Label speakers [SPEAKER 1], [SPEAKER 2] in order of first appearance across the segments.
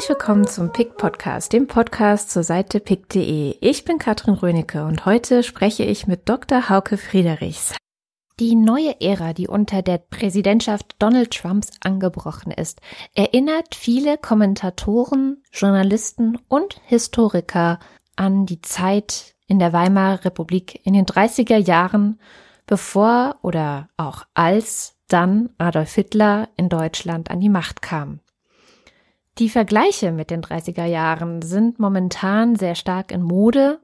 [SPEAKER 1] Herzlich willkommen zum PIC Podcast, dem Podcast zur Seite pick.de. Ich bin Katrin Rönecke und heute spreche ich mit Dr. Hauke Friedrichs. Die neue Ära, die unter der Präsidentschaft Donald Trumps angebrochen ist, erinnert viele Kommentatoren, Journalisten und Historiker an die Zeit in der Weimarer Republik in den 30er Jahren, bevor oder auch als dann Adolf Hitler in Deutschland an die Macht kam. Die Vergleiche mit den 30er Jahren sind momentan sehr stark in Mode.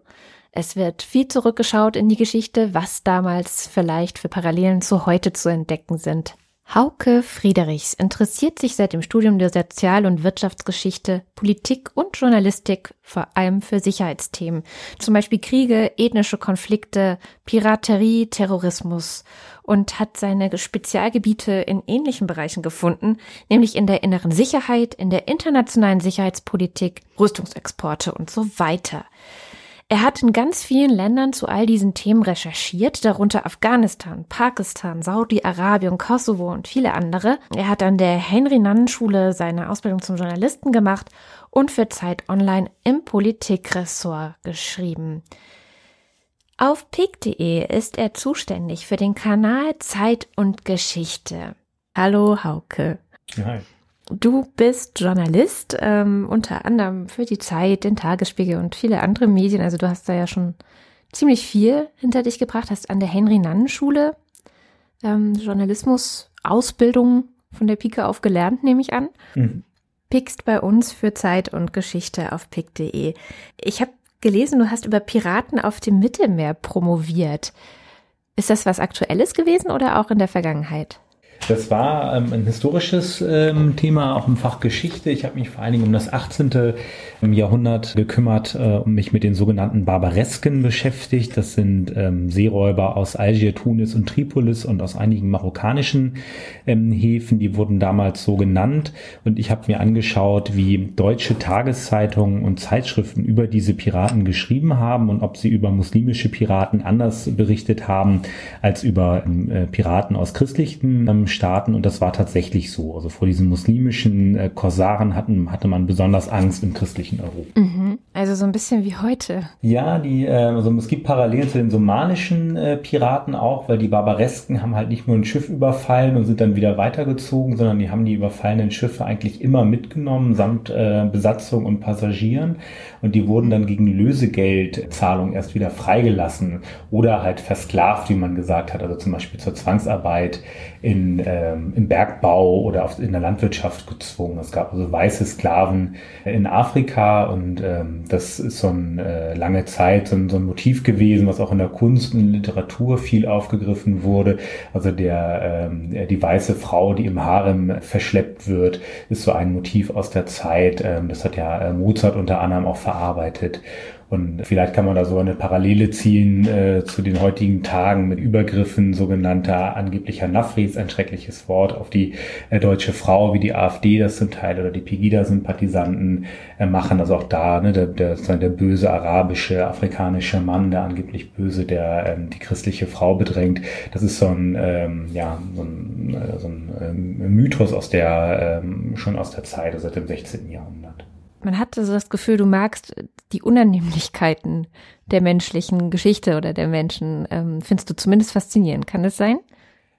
[SPEAKER 1] Es wird viel zurückgeschaut in die Geschichte, was damals vielleicht für Parallelen zu heute zu entdecken sind. Hauke Friedrichs interessiert sich seit dem Studium der Sozial- und Wirtschaftsgeschichte, Politik und Journalistik vor allem für Sicherheitsthemen, zum Beispiel Kriege, ethnische Konflikte, Piraterie, Terrorismus und hat seine Spezialgebiete in ähnlichen Bereichen gefunden, nämlich in der inneren Sicherheit, in der internationalen Sicherheitspolitik, Rüstungsexporte und so weiter. Er hat in ganz vielen Ländern zu all diesen Themen recherchiert, darunter Afghanistan, Pakistan, Saudi-Arabien, Kosovo und viele andere. Er hat an der Henry-Nannen-Schule seine Ausbildung zum Journalisten gemacht und für Zeit Online im Politikressort geschrieben. Auf pick.de ist er zuständig für den Kanal Zeit und Geschichte. Hallo Hauke. Hi. Du bist Journalist, ähm, unter anderem für die Zeit, den Tagesspiegel und viele andere Medien. Also du hast da ja schon ziemlich viel hinter dich gebracht, hast an der Henry-Nannen-Schule ähm, Journalismus-Ausbildung von der Pike auf gelernt, nehme ich an. Mhm. Pickst bei uns für Zeit und Geschichte auf pick.de. Ich habe gelesen, du hast über Piraten auf dem Mittelmeer promoviert. Ist das was Aktuelles gewesen oder auch in der Vergangenheit?
[SPEAKER 2] Das war ähm, ein historisches ähm, Thema, auch im Fach Geschichte. Ich habe mich vor allen Dingen um das 18. Jahrhundert gekümmert äh, und mich mit den sogenannten Barbaresken beschäftigt. Das sind ähm, Seeräuber aus Algier, Tunis und Tripolis und aus einigen marokkanischen ähm, Häfen. Die wurden damals so genannt. Und ich habe mir angeschaut, wie deutsche Tageszeitungen und Zeitschriften über diese Piraten geschrieben haben und ob sie über muslimische Piraten anders berichtet haben als über ähm, äh, Piraten aus christlichen ähm, Staaten und das war tatsächlich so. Also vor diesen muslimischen äh, Korsaren hatten, hatte man besonders Angst im christlichen Europa.
[SPEAKER 1] Mhm. Also so ein bisschen wie heute.
[SPEAKER 2] Ja, die, äh, also es gibt Parallelen zu den somalischen äh, Piraten auch, weil die Barbaresken haben halt nicht nur ein Schiff überfallen und sind dann wieder weitergezogen, sondern die haben die überfallenen Schiffe eigentlich immer mitgenommen, samt äh, Besatzung und Passagieren. Und die wurden dann gegen Lösegeldzahlung erst wieder freigelassen oder halt versklavt, wie man gesagt hat, also zum Beispiel zur Zwangsarbeit in, ähm, im Bergbau oder auf, in der Landwirtschaft gezwungen. Es gab also weiße Sklaven in Afrika und ähm, das ist so ein äh, lange Zeit so ein, so ein Motiv gewesen, was auch in der Kunst und Literatur viel aufgegriffen wurde. Also der ähm, die weiße Frau, die im Harem verschleppt wird, ist so ein Motiv aus der Zeit. Ähm, das hat ja äh, Mozart unter anderem auch verarbeitet. Und vielleicht kann man da so eine Parallele ziehen äh, zu den heutigen Tagen mit Übergriffen sogenannter angeblicher Nafris, ein schreckliches Wort, auf die äh, deutsche Frau, wie die AfD das zum Teil oder die Pegida-Sympathisanten äh, machen. Also auch da, ne, der, der, der böse arabische, afrikanische Mann, der angeblich böse, der ähm, die christliche Frau bedrängt. Das ist so ein, ähm, ja, so ein, äh, so ein ähm, Mythos aus der, ähm, schon aus der Zeit, also seit dem 16. Jahrhundert.
[SPEAKER 1] Man hat also das Gefühl, du magst die Unannehmlichkeiten der menschlichen Geschichte oder der Menschen, ähm, findest du zumindest faszinierend. Kann das sein?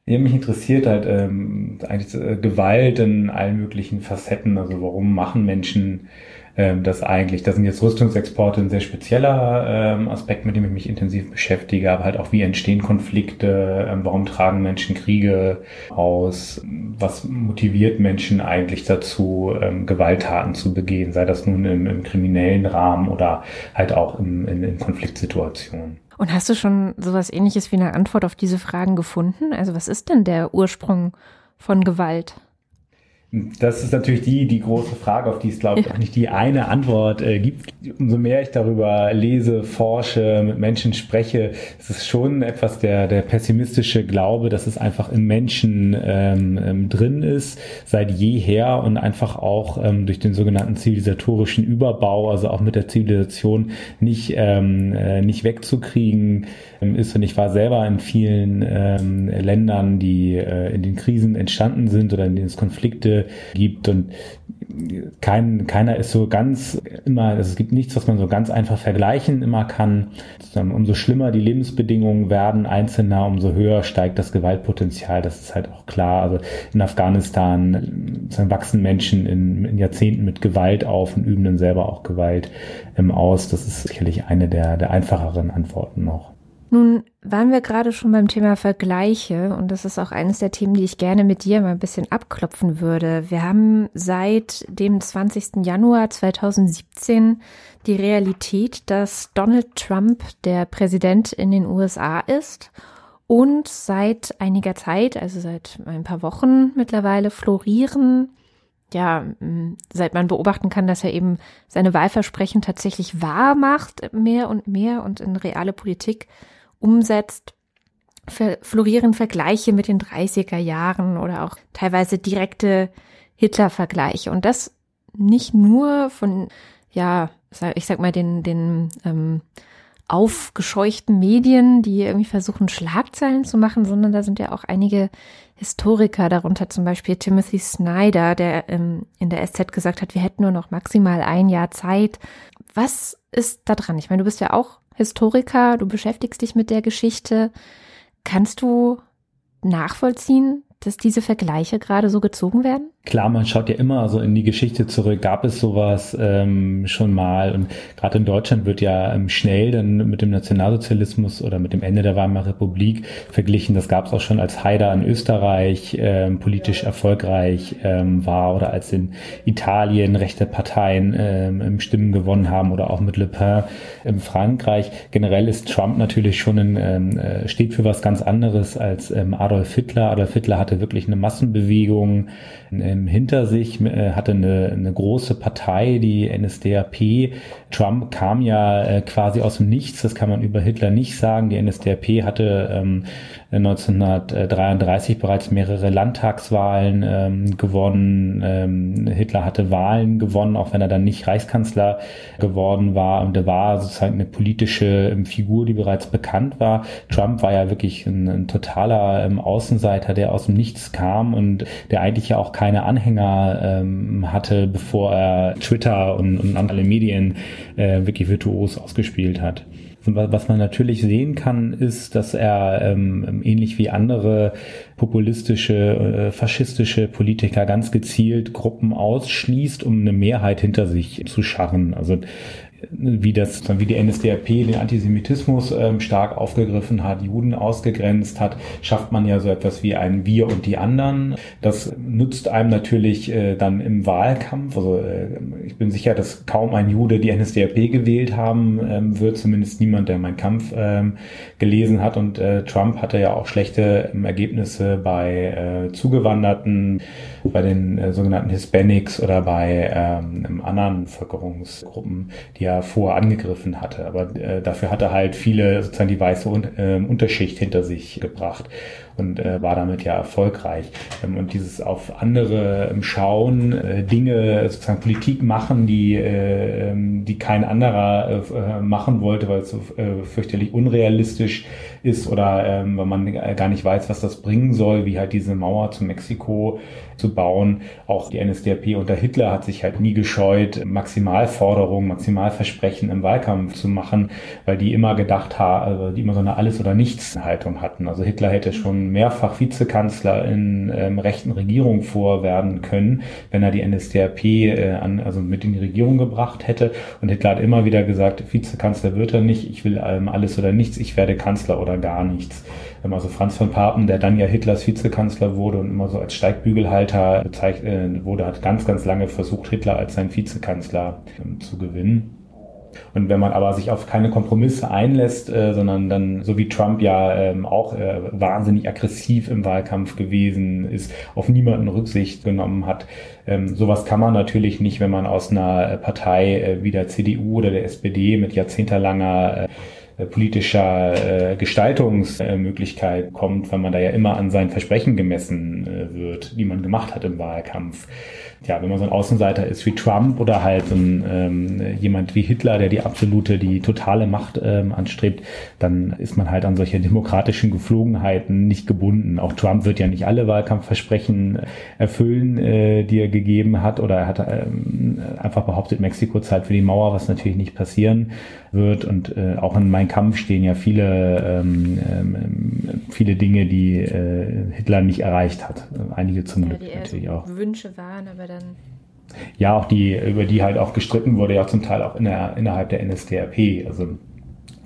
[SPEAKER 2] Ja, mich interessiert halt ähm, eigentlich äh, Gewalt in allen möglichen Facetten. Also warum machen Menschen ähm, das eigentlich? Das sind jetzt Rüstungsexporte ein sehr spezieller ähm, Aspekt, mit dem ich mich intensiv beschäftige, aber halt auch wie entstehen Konflikte, ähm, warum tragen Menschen Kriege aus, was motiviert Menschen eigentlich dazu, ähm, Gewalttaten zu begehen, sei das nun im, im kriminellen Rahmen oder halt auch im, in, in Konfliktsituationen.
[SPEAKER 1] Und hast du schon sowas ähnliches wie eine Antwort auf diese Fragen gefunden? Also was ist denn der Ursprung von Gewalt?
[SPEAKER 2] Das ist natürlich die, die große Frage, auf die es, glaube ich, ja. auch nicht die eine Antwort äh, gibt. Umso mehr ich darüber lese, forsche, mit Menschen spreche, ist es schon etwas der, der pessimistische Glaube, dass es einfach im Menschen ähm, ähm, drin ist, seit jeher und einfach auch ähm, durch den sogenannten zivilisatorischen Überbau, also auch mit der Zivilisation nicht, ähm, äh, nicht wegzukriegen ähm, ist. Und ich war selber in vielen ähm, Ländern, die äh, in den Krisen entstanden sind oder in denen es Konflikte gibt. Und kein, keiner ist so ganz immer, also es gibt nichts, was man so ganz einfach vergleichen immer kann. Umso schlimmer die Lebensbedingungen werden Einzelner, umso höher steigt das Gewaltpotenzial. Das ist halt auch klar. Also in Afghanistan wachsen Menschen in, in Jahrzehnten mit Gewalt auf und üben dann selber auch Gewalt ähm, aus. Das ist sicherlich eine der, der einfacheren Antworten noch.
[SPEAKER 1] Nun waren wir gerade schon beim Thema Vergleiche und das ist auch eines der Themen, die ich gerne mit dir mal ein bisschen abklopfen würde. Wir haben seit dem 20. Januar 2017 die Realität, dass Donald Trump der Präsident in den USA ist und seit einiger Zeit, also seit ein paar Wochen mittlerweile, florieren ja, seit man beobachten kann, dass er eben seine Wahlversprechen tatsächlich wahr macht, mehr und mehr und in reale Politik umsetzt, florieren Vergleiche mit den 30er Jahren oder auch teilweise direkte Hitler-Vergleiche. Und das nicht nur von, ja, ich sag mal, den, den ähm, aufgescheuchten Medien, die irgendwie versuchen, Schlagzeilen zu machen, sondern da sind ja auch einige Historiker, darunter zum Beispiel Timothy Snyder, der ähm, in der SZ gesagt hat, wir hätten nur noch maximal ein Jahr Zeit. Was ist da dran? Ich meine, du bist ja auch Historiker, du beschäftigst dich mit der Geschichte. Kannst du nachvollziehen, dass diese Vergleiche gerade so gezogen werden?
[SPEAKER 2] Klar, man schaut ja immer so in die Geschichte zurück. Gab es sowas ähm, schon mal? Und gerade in Deutschland wird ja ähm, schnell dann mit dem Nationalsozialismus oder mit dem Ende der Weimarer Republik verglichen. Das gab es auch schon als Haider in Österreich ähm, politisch erfolgreich ähm, war oder als in Italien rechte Parteien ähm, Stimmen gewonnen haben oder auch mit Le Pen in Frankreich. Generell ist Trump natürlich schon ein, ähm, äh, steht für was ganz anderes als Adolf Hitler. Adolf Hitler hatte wirklich eine Massenbewegung ähm, hinter sich, äh, hatte eine, eine große Partei, die NSDAP. Trump kam ja äh, quasi aus dem Nichts, das kann man über Hitler nicht sagen. Die NSDAP hatte ähm, 1933 bereits mehrere Landtagswahlen ähm, gewonnen. Ähm, Hitler hatte Wahlen gewonnen, auch wenn er dann nicht Reichskanzler geworden war. Und er war sozusagen eine politische ähm, Figur, die bereits bekannt war. Trump war ja wirklich ein, ein totaler ähm, Außenseiter, der aus dem Nichts kam und der eigentlich ja auch keine Anhänger ähm, hatte, bevor er Twitter und, und andere Medien äh, wirklich virtuos ausgespielt hat. Was man natürlich sehen kann, ist, dass er ähm, ähnlich wie andere populistische, äh, faschistische Politiker ganz gezielt Gruppen ausschließt, um eine Mehrheit hinter sich zu scharren. Also wie das, wie die NSDAP den Antisemitismus ähm, stark aufgegriffen hat, Juden ausgegrenzt hat, schafft man ja so etwas wie ein Wir und die anderen. Das nützt einem natürlich äh, dann im Wahlkampf. Also äh, ich bin sicher, dass kaum ein Jude die NSDAP gewählt haben ähm, wird, zumindest niemand, der meinen Kampf ähm, gelesen hat. Und äh, Trump hatte ja auch schlechte ähm, Ergebnisse bei äh, Zugewanderten, bei den äh, sogenannten Hispanics oder bei ähm, anderen Bevölkerungsgruppen, die ja vor angegriffen hatte. Aber äh, dafür hat er halt viele sozusagen die weiße äh, Unterschicht hinter sich gebracht und äh, war damit ja erfolgreich. Ähm, und dieses auf andere ähm, schauen, äh, Dinge, sozusagen Politik machen, die, äh, ähm, die kein anderer äh, machen wollte, weil es so äh, fürchterlich unrealistisch ist oder ähm, weil man gar nicht weiß, was das bringen soll, wie halt diese Mauer zu Mexiko zu bauen. Auch die NSDAP unter Hitler hat sich halt nie gescheut, Maximalforderungen, Maximalversprechen im Wahlkampf zu machen, weil die immer gedacht haben, also die immer so eine Alles- oder Nichts-Haltung hatten. Also Hitler hätte schon mehrfach Vizekanzler in ähm, rechten Regierungen vorwerden können, wenn er die NSDAP äh, an, also mit in die Regierung gebracht hätte. Und Hitler hat immer wieder gesagt, Vizekanzler wird er nicht, ich will ähm, alles oder nichts, ich werde Kanzler oder gar nichts. Ähm, also Franz von Papen, der dann ja Hitlers Vizekanzler wurde und immer so als Steigbügelhalter bezeichnet wurde, hat ganz, ganz lange versucht, Hitler als sein Vizekanzler ähm, zu gewinnen. Und wenn man aber sich auf keine Kompromisse einlässt, äh, sondern dann, so wie Trump ja ähm, auch äh, wahnsinnig aggressiv im Wahlkampf gewesen ist, auf niemanden Rücksicht genommen hat, ähm, sowas kann man natürlich nicht, wenn man aus einer Partei äh, wie der CDU oder der SPD mit jahrzehntelanger äh, äh, politischer äh, Gestaltungsmöglichkeit kommt, weil man da ja immer an seinen Versprechen gemessen äh, wird, die man gemacht hat im Wahlkampf. Ja, wenn man so ein Außenseiter ist wie Trump oder halt ein, ähm, jemand wie Hitler, der die absolute, die totale Macht ähm, anstrebt, dann ist man halt an solche demokratischen Geflogenheiten nicht gebunden. Auch Trump wird ja nicht alle Wahlkampfversprechen erfüllen, äh, die er gegeben hat, oder er hat ähm, einfach behauptet, Mexiko zahlt für die Mauer, was natürlich nicht passieren wird. Und äh, auch in Mein Kampf stehen ja viele, ähm, ähm, viele Dinge, die äh, Hitler nicht erreicht hat. Einige zum ja, Glück natürlich so auch.
[SPEAKER 1] Wünsche waren, aber dann
[SPEAKER 2] ja, auch die, über die halt auch gestritten wurde, ja zum Teil auch in der, innerhalb der NSDAP. Also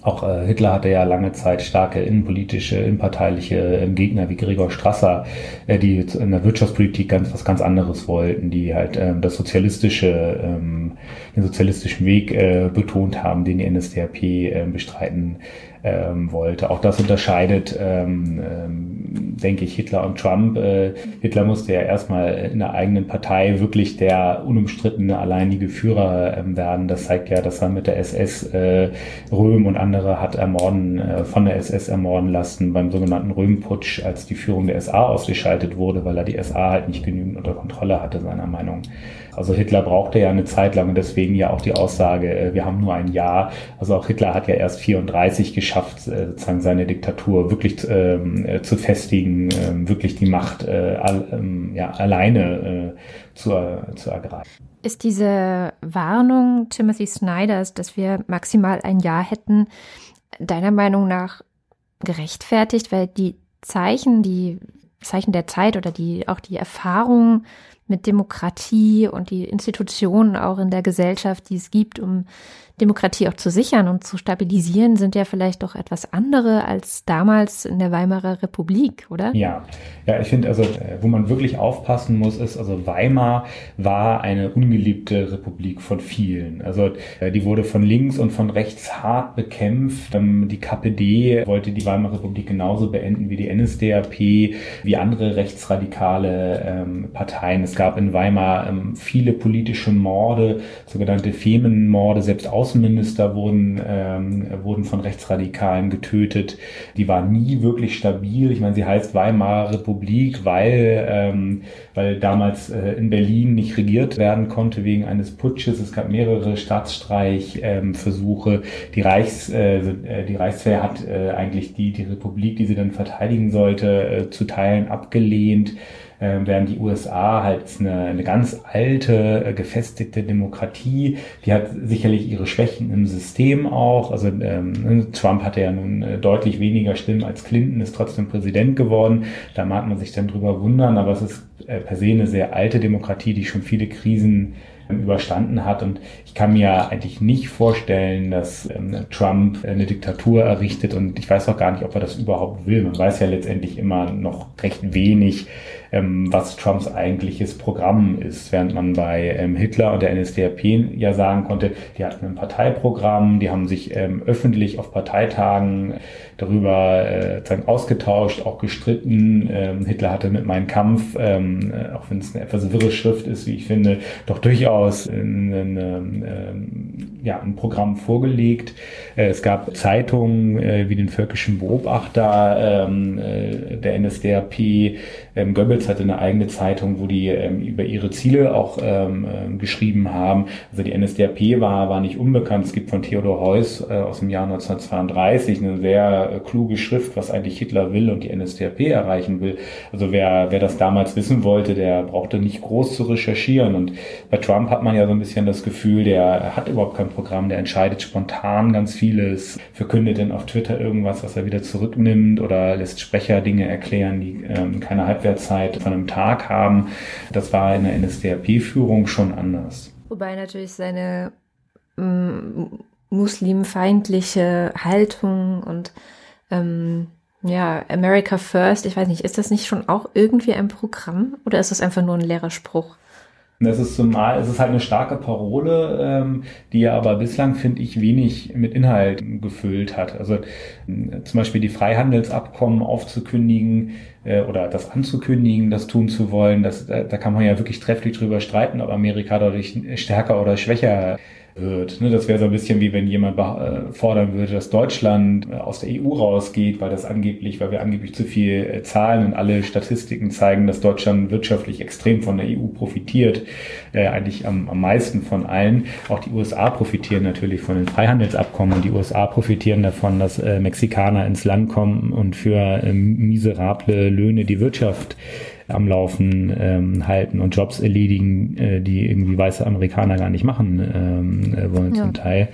[SPEAKER 2] auch äh, Hitler hatte ja lange Zeit starke innenpolitische, innenparteiliche äh, Gegner wie Gregor Strasser, äh, die in der Wirtschaftspolitik ganz was ganz anderes wollten, die halt äh, das sozialistische, ähm, den sozialistischen Weg äh, betont haben, den die NSDAP äh, bestreiten ähm, wollte. Auch das unterscheidet, ähm, ähm, denke ich, Hitler und Trump. Äh, Hitler musste ja erstmal in der eigenen Partei wirklich der unumstrittene alleinige Führer ähm, werden. Das zeigt ja, dass er mit der SS äh, Röhm und andere hat ermorden, äh, von der SS ermorden lassen beim sogenannten Röhm-Putsch, als die Führung der SA ausgeschaltet wurde, weil er die SA halt nicht genügend unter Kontrolle hatte, seiner Meinung. Also Hitler brauchte ja eine Zeit lang und deswegen ja auch die Aussage, äh, wir haben nur ein Jahr. Also auch Hitler hat ja erst 34 geschafft, äh, sozusagen seine Diktatur wirklich ähm, äh, zu festigen, ähm, wirklich die Macht äh, all, ähm, ja, alleine äh, zu, zu ergreifen.
[SPEAKER 1] Ist diese Warnung Timothy Snyders, dass wir maximal ein Jahr hätten, deiner Meinung nach gerechtfertigt, weil die Zeichen, die Zeichen der Zeit oder die auch die Erfahrungen mit Demokratie und die Institutionen auch in der Gesellschaft, die es gibt, um Demokratie auch zu sichern und zu stabilisieren, sind ja vielleicht doch etwas andere als damals in der Weimarer Republik, oder?
[SPEAKER 2] Ja, ja, ich finde, also wo man wirklich aufpassen muss, ist, also Weimar war eine ungeliebte Republik von vielen. Also äh, die wurde von links und von rechts hart bekämpft. Ähm, die KPD wollte die Weimarer Republik genauso beenden wie die NSDAP, wie andere rechtsradikale ähm, Parteien. Es gab in Weimar ähm, viele politische Morde, sogenannte Femenmorde, selbst aus Außenminister wurden, ähm, wurden von Rechtsradikalen getötet. Die war nie wirklich stabil. Ich meine, sie heißt Weimarer Republik, weil, ähm, weil damals äh, in Berlin nicht regiert werden konnte wegen eines Putsches. Es gab mehrere Staatsstreichversuche. Ähm, die, Reichs, äh, äh, die Reichswehr hat äh, eigentlich die, die Republik, die sie dann verteidigen sollte, äh, zu Teilen abgelehnt äh, während die USA halt eine, eine ganz alte, äh, gefestigte Demokratie, die hat sicherlich ihre Schwächen im System auch. Also ähm, Trump hatte ja nun äh, deutlich weniger Stimmen als Clinton, ist trotzdem Präsident geworden. Da mag man sich dann drüber wundern, aber es ist äh, per se eine sehr alte Demokratie, die schon viele Krisen ähm, überstanden hat. Und ich kann mir eigentlich nicht vorstellen, dass ähm, Trump eine Diktatur errichtet. Und ich weiß auch gar nicht, ob er das überhaupt will. Man weiß ja letztendlich immer noch recht wenig ähm, was Trumps eigentliches Programm ist, während man bei ähm, Hitler und der NSDAP ja sagen konnte, die hatten ein Parteiprogramm, die haben sich ähm, öffentlich auf Parteitagen darüber äh, ausgetauscht, auch gestritten. Ähm, Hitler hatte mit meinem Kampf, ähm, äh, auch wenn es eine etwas wirre Schrift ist, wie ich finde, doch durchaus ein, ein, ein, ja, ein Programm vorgelegt. Äh, es gab Zeitungen äh, wie den Völkischen Beobachter ähm, äh, der NSDAP. Ähm, Goebbels hatte eine eigene Zeitung, wo die ähm, über ihre Ziele auch ähm, äh, geschrieben haben. Also die NSDAP war, war nicht unbekannt. Es gibt von Theodor Heuss äh, aus dem Jahr 1932 eine sehr äh, kluge Schrift, was eigentlich Hitler will und die NSDAP erreichen will. Also wer, wer das damals wissen wollte, der brauchte nicht groß zu recherchieren. Und bei Trump hat man ja so ein bisschen das Gefühl, der hat überhaupt kein Programm, der entscheidet spontan ganz vieles, verkündet dann auf Twitter irgendwas, was er wieder zurücknimmt oder lässt Sprecher Dinge erklären, die ähm, keine Halbwertszeit von einem Tag haben. Das war in der NSDAP-Führung schon anders.
[SPEAKER 1] Wobei natürlich seine mm, muslimfeindliche Haltung und ähm, ja, America First, ich weiß nicht, ist das nicht schon auch irgendwie ein Programm oder ist das einfach nur ein leerer Spruch?
[SPEAKER 2] Das ist zumal, es ist halt eine starke Parole, ähm, die ja aber bislang, finde ich, wenig mit Inhalt gefüllt hat. Also äh, zum Beispiel die Freihandelsabkommen aufzukündigen äh, oder das anzukündigen, das tun zu wollen, das, da, da kann man ja wirklich trefflich drüber streiten, ob Amerika dadurch stärker oder schwächer wird. Ne, das wäre so ein bisschen wie wenn jemand äh, fordern würde, dass Deutschland äh, aus der EU rausgeht, weil das angeblich, weil wir angeblich zu viel äh, zahlen und alle Statistiken zeigen, dass Deutschland wirtschaftlich extrem von der EU profitiert, eigentlich am, am meisten von allen. Auch die USA profitieren natürlich von den Freihandelsabkommen und die USA profitieren davon, dass Mexikaner ins Land kommen und für miserable Löhne die Wirtschaft am Laufen ähm, halten und Jobs erledigen, äh, die irgendwie weiße Amerikaner gar nicht machen ähm, äh, wollen ja. zum Teil.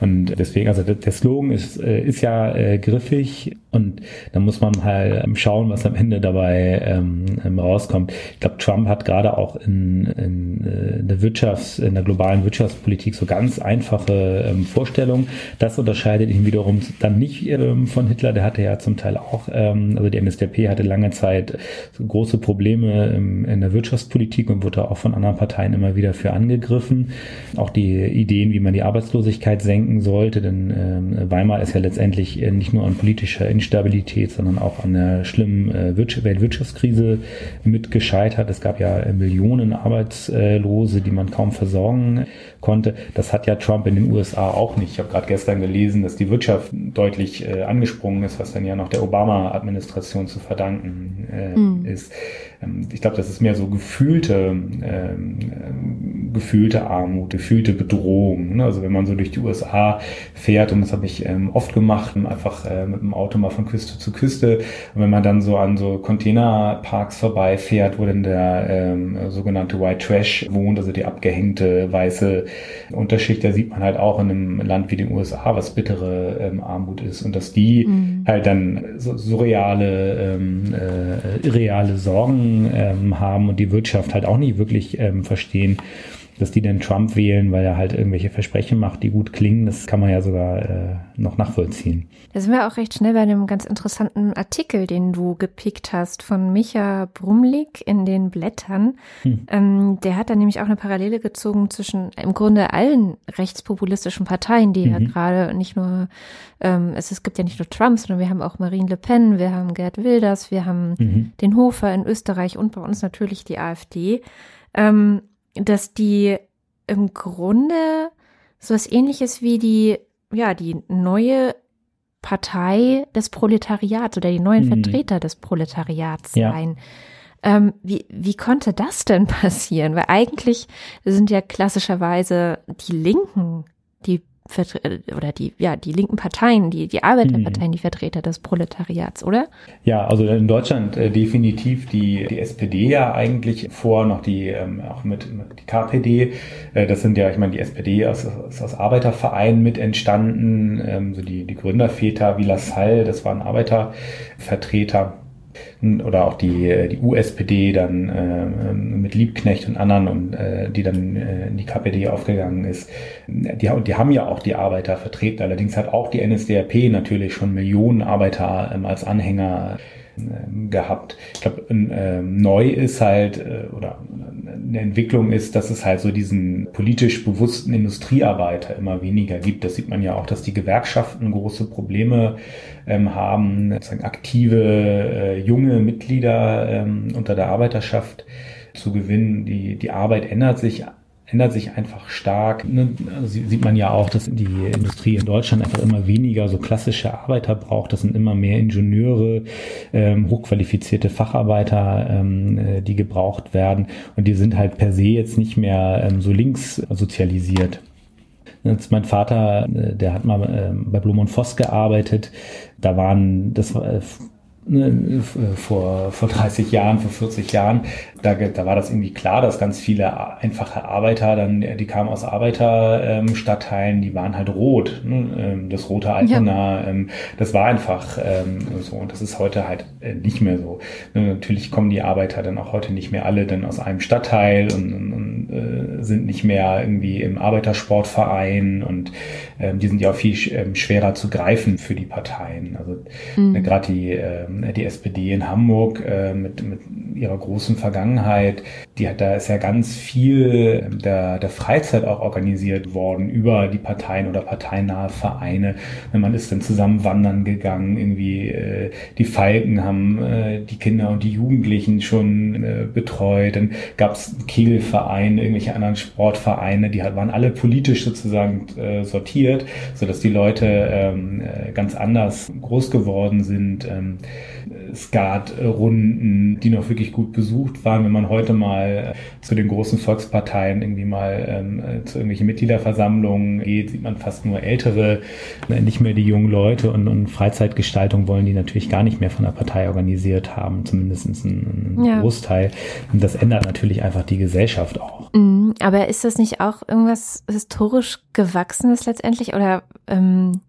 [SPEAKER 2] Und deswegen, also der Slogan ist, äh, ist ja äh, griffig und da muss man halt schauen, was am Ende dabei ähm, ähm rauskommt. Ich glaube, Trump hat gerade auch in, in äh, der Wirtschafts-, in der globalen Wirtschaftspolitik so ganz einfache ähm, Vorstellungen. Das unterscheidet ihn wiederum dann nicht ähm, von Hitler. Der hatte ja zum Teil auch, ähm, also die NSDAP hatte lange Zeit so große Probleme im, in der Wirtschaftspolitik und wurde auch von anderen Parteien immer wieder für angegriffen. Auch die Ideen, wie man die Arbeitslosigkeit senken sollte, denn ähm, Weimar ist ja letztendlich äh, nicht nur an politischer Instabilität, sondern auch an der schlimmen äh, Weltwirtschaftskrise mit gescheitert. Es gab ja Millionen Arbeitslose, die man kaum versorgen konnte. Das hat ja Trump in den USA auch nicht. Ich habe gerade gestern gelesen, dass die Wirtschaft deutlich äh, angesprungen ist, was dann ja noch der Obama-Administration zu verdanken äh, mhm. ist. Ähm, ich glaube, das ist mehr so gefühlte, ähm, gefühlte Armut, gefühlte Bedrohung. Ne? Also wenn man so durch die USA fährt, und das habe ich ähm, oft gemacht, einfach äh, mit dem Auto mal von Küste zu Küste, und wenn man dann so an so Containerparks vorbeifährt, wo dann der ähm, sogenannte White Trash wohnt, also die abgehängte weiße Unterschicht, da sieht man halt auch in einem Land wie den USA, was bittere ähm, Armut ist und dass die mhm. halt dann so surreale, ähm, äh, irreale Sorgen ähm, haben und die Wirtschaft halt auch nicht wirklich ähm, verstehen dass die den Trump wählen, weil er halt irgendwelche Versprechen macht, die gut klingen, das kann man ja sogar äh, noch nachvollziehen.
[SPEAKER 1] Da sind wir auch recht schnell bei einem ganz interessanten Artikel, den du gepickt hast von Micha Brumlik in den Blättern. Hm. Ähm, der hat da nämlich auch eine Parallele gezogen zwischen im Grunde allen rechtspopulistischen Parteien, die mhm. ja gerade nicht nur, ähm, es, es gibt ja nicht nur Trump, sondern wir haben auch Marine Le Pen, wir haben Gerd Wilders, wir haben mhm. den Hofer in Österreich und bei uns natürlich die AfD. Ähm, dass die im Grunde so was ähnliches wie die, ja, die neue Partei des Proletariats oder die neuen hm. Vertreter des Proletariats ja. sein. Ähm, wie, wie konnte das denn passieren? Weil eigentlich sind ja klassischerweise die Linken die oder die, ja, die linken Parteien, die, die Arbeiterparteien, mhm. die Vertreter des Proletariats, oder?
[SPEAKER 2] Ja, also in Deutschland äh, definitiv die, die SPD ja eigentlich vor noch die, ähm, auch mit, mit die KPD. Äh, das sind ja, ich meine, die SPD ist, ist aus Arbeitervereinen mit entstanden, ähm, so die, die Gründerväter wie Lassalle, das waren Arbeitervertreter oder auch die, äh, die USPD dann äh, mit Liebknecht und anderen und äh, die dann äh, in die KPD aufgegangen ist. Die, die haben ja auch die Arbeiter vertreten. Allerdings hat auch die NSDAP natürlich schon Millionen Arbeiter ähm, als Anhänger gehabt. Ich glaube, äh, neu ist halt, äh, oder eine Entwicklung ist, dass es halt so diesen politisch bewussten Industriearbeiter immer weniger gibt. Das sieht man ja auch, dass die Gewerkschaften große Probleme ähm, haben, aktive äh, junge Mitglieder ähm, unter der Arbeiterschaft zu gewinnen. Die, die Arbeit ändert sich ändert sich einfach stark. Ne? Also sieht man ja auch, dass die Industrie in Deutschland einfach immer weniger so klassische Arbeiter braucht. Das sind immer mehr Ingenieure, ähm, hochqualifizierte Facharbeiter, ähm, äh, die gebraucht werden. Und die sind halt per se jetzt nicht mehr ähm, so links sozialisiert. Jetzt mein Vater, äh, der hat mal äh, bei Blum und Voss gearbeitet. Da waren, das war, äh, ne, vor, vor 30 Jahren, vor 40 Jahren, da, da war das irgendwie klar, dass ganz viele einfache Arbeiter, dann, die kamen aus Arbeiterstadtteilen, die waren halt rot. Ne? Ähm, das rote Altona, ja. Ähm, das war einfach ähm, so. Und das ist heute halt äh, nicht mehr so. Natürlich kommen die Arbeiter dann auch heute nicht mehr alle dann aus einem Stadtteil und, und, und äh, sind nicht mehr irgendwie im Arbeitersportverein und ähm, die sind ja auch viel ähm, schwerer zu greifen für die Parteien. Also mhm. Ne, gerade die, äh, die SPD in Hamburg äh, mit, mit ihrer großen Vergangenheit, die, da ist ja ganz viel der, der Freizeit auch organisiert worden über die Parteien oder parteinahe Vereine. Man ist dann zusammen wandern gegangen, irgendwie äh, die Falken haben äh, die Kinder und die Jugendlichen schon äh, betreut. Dann gab es Kegelvereine, irgendwelche anderen Sportvereine, die waren alle politisch sozusagen äh, sortiert, so dass die Leute ähm, äh, ganz anders groß geworden sind. Ähm, Skatrunden, die noch wirklich gut besucht waren. Wenn man heute mal zu den großen Volksparteien irgendwie mal ähm, zu irgendwelchen Mitgliederversammlungen geht, sieht man fast nur ältere, äh, nicht mehr die jungen Leute und, und Freizeitgestaltung wollen die natürlich gar nicht mehr von der Partei organisiert haben, zumindest ein, ein ja. Großteil. Und das ändert natürlich einfach die Gesellschaft auch.
[SPEAKER 1] Mhm, aber ist das nicht auch irgendwas historisch Gewachsenes letztendlich oder ähm,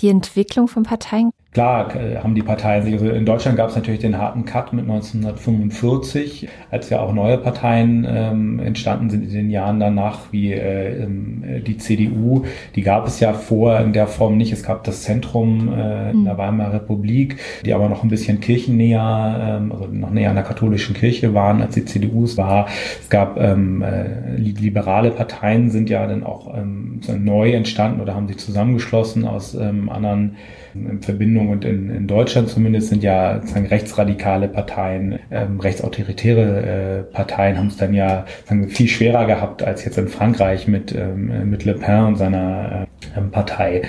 [SPEAKER 1] die Entwicklung von Parteien?
[SPEAKER 2] Klar äh, haben die Parteien sich, also in Deutschland gab es natürlich den harten Cut mit 1945, als ja auch neue Parteien ähm, entstanden sind in den Jahren danach, wie äh, ähm, die CDU. Die gab es ja vorher in der Form nicht. Es gab das Zentrum äh, in der hm. Weimarer Republik, die aber noch ein bisschen kirchennäher, ähm, also noch näher an der katholischen Kirche waren, als die CDU es war. Es gab ähm, äh, liberale Parteien, sind ja dann auch ähm, neu entstanden oder haben sich zusammengeschlossen aus ähm, anderen in Verbindung und in, in Deutschland zumindest sind ja sozusagen rechtsradikale Parteien, ähm, rechtsautoritäre äh, Parteien haben es dann ja sagen, viel schwerer gehabt als jetzt in Frankreich mit, ähm, mit Le Pen und seiner äh, Partei.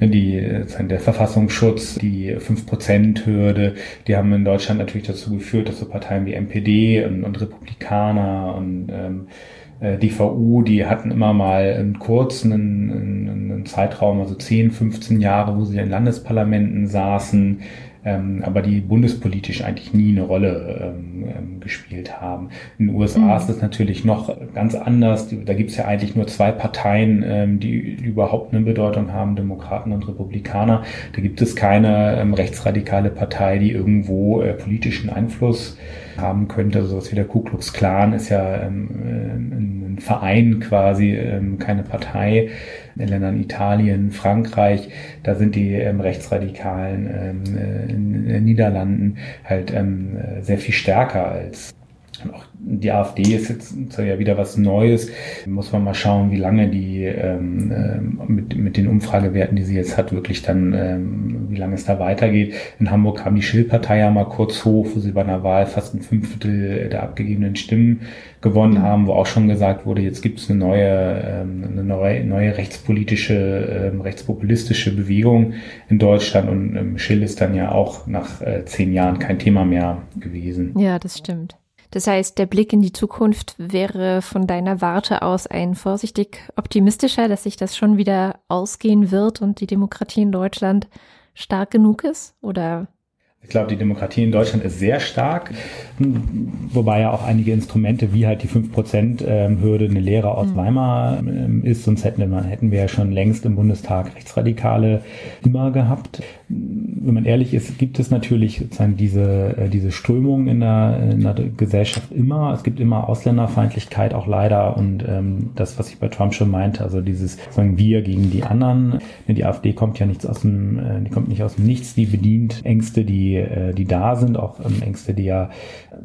[SPEAKER 2] Die, der Verfassungsschutz, die 5%-Hürde, die haben in Deutschland natürlich dazu geführt, dass so Parteien wie MPD und, und Republikaner und ähm, äh, die VU, die hatten immer mal einen kurzen einen, einen Zeitraum, also 10, 15 Jahre, wo sie in Landesparlamenten saßen, ähm, aber die bundespolitisch eigentlich nie eine Rolle ähm, ähm gespielt haben. In den USA mhm. ist das natürlich noch ganz anders. Da gibt es ja eigentlich nur zwei Parteien, ähm, die, überhaupt eine Bedeutung haben, Demokraten und Republikaner. Da gibt es keine ähm, rechtsradikale Partei, die irgendwo äh, politischen Einfluss haben könnte. So was wie der Ku Klux Klan ist ja ähm, äh, ein Verein quasi, ähm, keine Partei. In Ländern Italien, Frankreich, da sind die ähm, Rechtsradikalen ähm, äh, in den Niederlanden halt ähm, sehr viel stärker als auch die AfD ist jetzt ja wieder was Neues. Muss man mal schauen, wie lange die ähm, mit, mit den Umfragewerten, die sie jetzt hat, wirklich dann, ähm, wie lange es da weitergeht. In Hamburg kam die Schill-Partei ja mal kurz hoch, wo sie bei einer Wahl fast ein Fünftel der abgegebenen Stimmen gewonnen haben, wo auch schon gesagt wurde, jetzt gibt es eine neue, ähm, eine neue, neue rechtspolitische, ähm, rechtspopulistische Bewegung in Deutschland und ähm, Schill ist dann ja auch nach äh, zehn Jahren kein Thema mehr gewesen.
[SPEAKER 1] Ja, das stimmt. Das heißt, der Blick in die Zukunft wäre von deiner Warte aus ein vorsichtig optimistischer, dass sich das schon wieder ausgehen wird und die Demokratie in Deutschland stark genug ist? Oder
[SPEAKER 2] ich glaube, die Demokratie in Deutschland ist sehr stark, wobei ja auch einige Instrumente wie halt die 5%-Hürde eine Lehre aus mhm. Weimar ähm, ist, sonst hätten wir, hätten wir ja schon längst im Bundestag Rechtsradikale immer gehabt. Wenn man ehrlich ist, gibt es natürlich sozusagen diese, äh, diese Strömung in der, in der Gesellschaft immer. Es gibt immer Ausländerfeindlichkeit auch leider und ähm, das, was ich bei Trump schon meinte, also dieses sagen wir gegen die anderen. Die AfD kommt ja nichts aus dem, äh, die kommt nicht aus dem Nichts, die bedient Ängste, die äh, die, da sind, auch ähm, Ängste, die ja,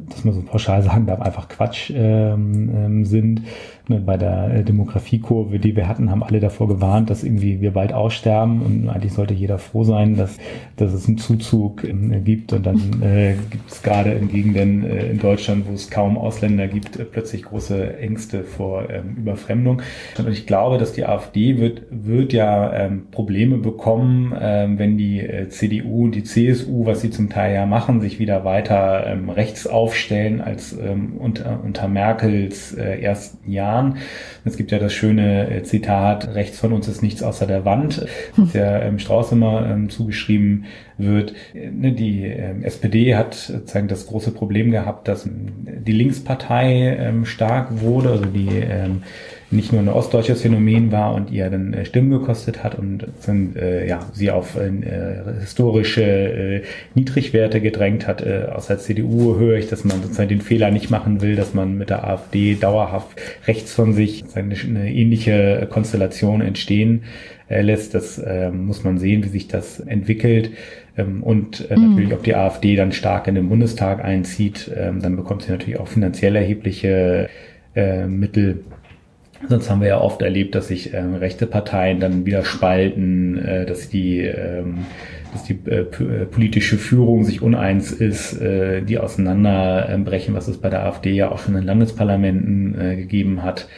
[SPEAKER 2] dass man so pauschal sagen darf, einfach Quatsch ähm, ähm sind. Ne, bei der äh, Demografiekurve, die wir hatten, haben alle davor gewarnt, dass irgendwie wir bald aussterben und eigentlich sollte jeder froh sein, dass, dass es einen Zuzug äh, gibt und dann äh, gibt es gerade in Gegenden äh, in Deutschland, wo es kaum Ausländer gibt, äh, plötzlich große Ängste vor ähm, Überfremdung. Und ich glaube, dass die AfD wird, wird ja ähm, Probleme bekommen, ähm, wenn die äh, CDU und die CSU, was sie zum Teil ja machen, sich wieder weiter ähm, rechts aufstellen als ähm, unter, unter Merkels äh, ersten Jahren Jahren. Es gibt ja das schöne äh, Zitat, rechts von uns ist nichts außer der Wand, das ja ähm, Strauß immer ähm, zugeschrieben wird. Äh, ne, die ähm, SPD hat sozusagen das große Problem gehabt, dass die Linkspartei stark wurde, also die nicht nur ein ostdeutsches Phänomen war und ihr dann äh, Stimmen gekostet hat und sind, äh, ja, sie auf äh, historische äh, Niedrigwerte gedrängt hat. Äh, aus der CDU höre ich, dass man sozusagen den Fehler nicht machen will, dass man mit der AfD dauerhaft rechts von sich eine, eine ähnliche Konstellation entstehen äh, lässt. Das äh, muss man sehen, wie sich das entwickelt. Ähm, und äh, mhm. natürlich, ob die AfD dann stark in den Bundestag einzieht, ähm, dann bekommt sie natürlich auch finanziell erhebliche äh, Mittel. Sonst haben wir ja oft erlebt, dass sich ähm, rechte Parteien dann wieder spalten, äh, dass die, ähm, dass die äh, äh politische Führung sich uneins ist, äh, die auseinanderbrechen, was es bei der AfD ja auch schon in Landesparlamenten äh, gegeben hat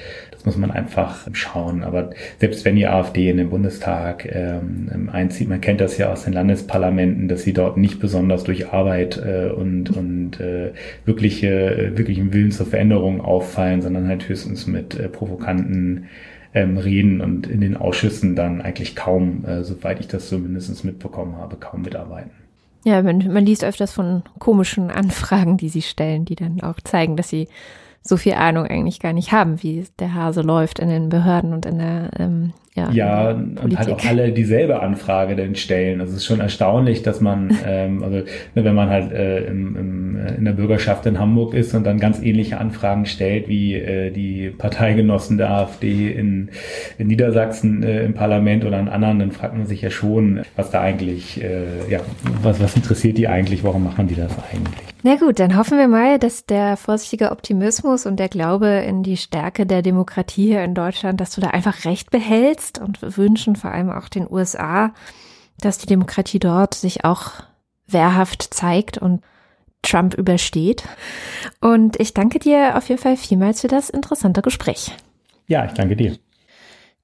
[SPEAKER 2] muss man einfach schauen. Aber selbst wenn die AfD in den Bundestag ähm, einzieht, man kennt das ja aus den Landesparlamenten, dass sie dort nicht besonders durch Arbeit äh, und, und äh, wirkliche, wirklichen Willen zur Veränderung auffallen, sondern halt höchstens mit äh, provokanten ähm, reden und in den Ausschüssen dann eigentlich kaum, äh, soweit ich das zumindest mitbekommen habe, kaum mitarbeiten.
[SPEAKER 1] Ja, man, man liest öfters von komischen Anfragen, die sie stellen, die dann auch zeigen, dass sie so viel Ahnung eigentlich gar nicht haben, wie der Hase läuft in den Behörden und in der ähm,
[SPEAKER 2] ja, ja und halt auch alle dieselbe Anfrage denn stellen. Also es ist schon erstaunlich, dass man, ähm, also ne, wenn man halt äh, im, im, äh, in der Bürgerschaft in Hamburg ist und dann ganz ähnliche Anfragen stellt wie äh, die Parteigenossen der AfD in, in Niedersachsen äh, im Parlament oder an anderen, dann fragt man sich ja schon, was da eigentlich, äh, ja, was, was interessiert die eigentlich, warum machen die das eigentlich?
[SPEAKER 1] Na gut, dann hoffen wir mal, dass der vorsichtige Optimismus und der Glaube in die Stärke der Demokratie hier in Deutschland, dass du da einfach recht behältst und wünschen vor allem auch den USA, dass die Demokratie dort sich auch wehrhaft zeigt und Trump übersteht. Und ich danke dir auf jeden Fall vielmals für das interessante Gespräch.
[SPEAKER 2] Ja, ich danke dir.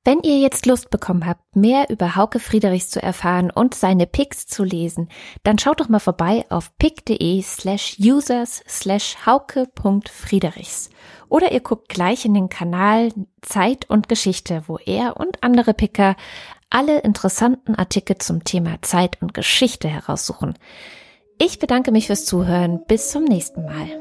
[SPEAKER 1] Wenn ihr jetzt Lust bekommen habt, mehr über Hauke Friedrichs zu erfahren und seine Picks zu lesen, dann schaut doch mal vorbei auf pick.de slash users slash hauke.friedrichs. Oder ihr guckt gleich in den Kanal Zeit und Geschichte, wo er und andere Picker alle interessanten Artikel zum Thema Zeit und Geschichte heraussuchen. Ich bedanke mich fürs Zuhören. Bis zum nächsten Mal.